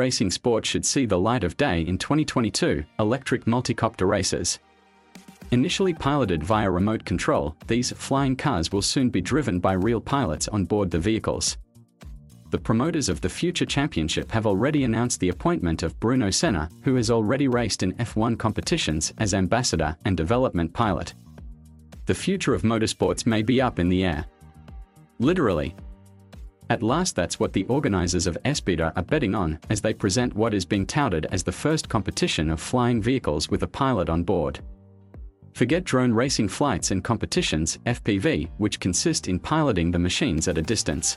racing sport should see the light of day in 2022 electric multicopter races. Initially piloted via remote control, these flying cars will soon be driven by real pilots on board the vehicles. The promoters of the future championship have already announced the appointment of Bruno Senna, who has already raced in F1 competitions as ambassador and development pilot. The future of motorsports may be up in the air. Literally. At last that's what the organizers of Airspeeder are betting on as they present what is being touted as the first competition of flying vehicles with a pilot on board. Forget drone racing flights and competitions, FPV, which consist in piloting the machines at a distance.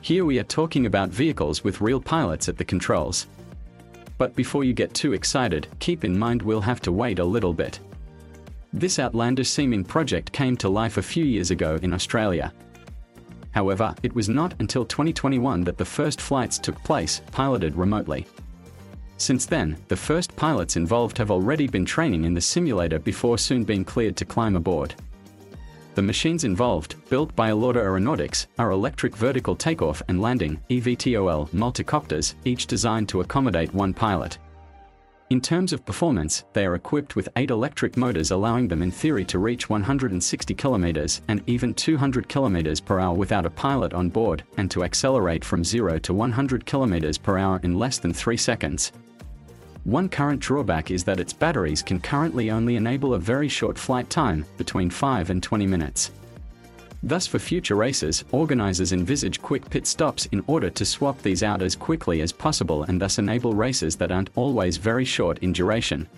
Here we are talking about vehicles with real pilots at the controls. But before you get too excited, keep in mind we'll have to wait a little bit. This outlandish seeming project came to life a few years ago in Australia. However, it was not until 2021 that the first flights took place, piloted remotely. Since then, the first pilots involved have already been training in the simulator before soon being cleared to climb aboard. The machines involved, built by Alauda Aeronautics, are electric vertical takeoff and landing EVTOL multicopters, each designed to accommodate one pilot. In terms of performance, they are equipped with eight electric motors allowing them in theory to reach 160 km and even 200 km per hour without a pilot on board, and to accelerate from 0 to 100 km per hour in less than 3 seconds. One current drawback is that its batteries can currently only enable a very short flight time, between 5 and 20 minutes. Thus for future races, organizers envisage quick pit stops in order to swap these out as quickly as possible and thus enable races that aren't always very short in duration.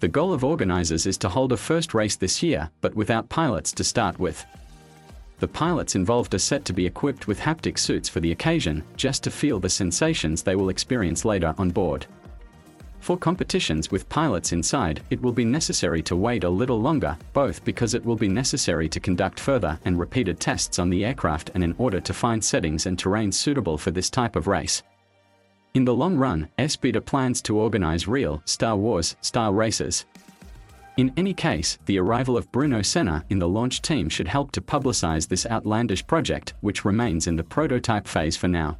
The goal of organizers is to hold a first race this year, but without pilots to start with. The pilots involved are set to be equipped with haptic suits for the occasion, just to feel the sensations they will experience later on board. For competitions with pilots inside, it will be necessary to wait a little longer, both because it will be necessary to conduct further and repeated tests on the aircraft and in order to find settings and terrain suitable for this type of race. In the long run, Airspeeder plans to organize real Star Wars style races. In any case, the arrival of Bruno Senna in the launch team should help to publicize this outlandish project, which remains in the prototype phase for now.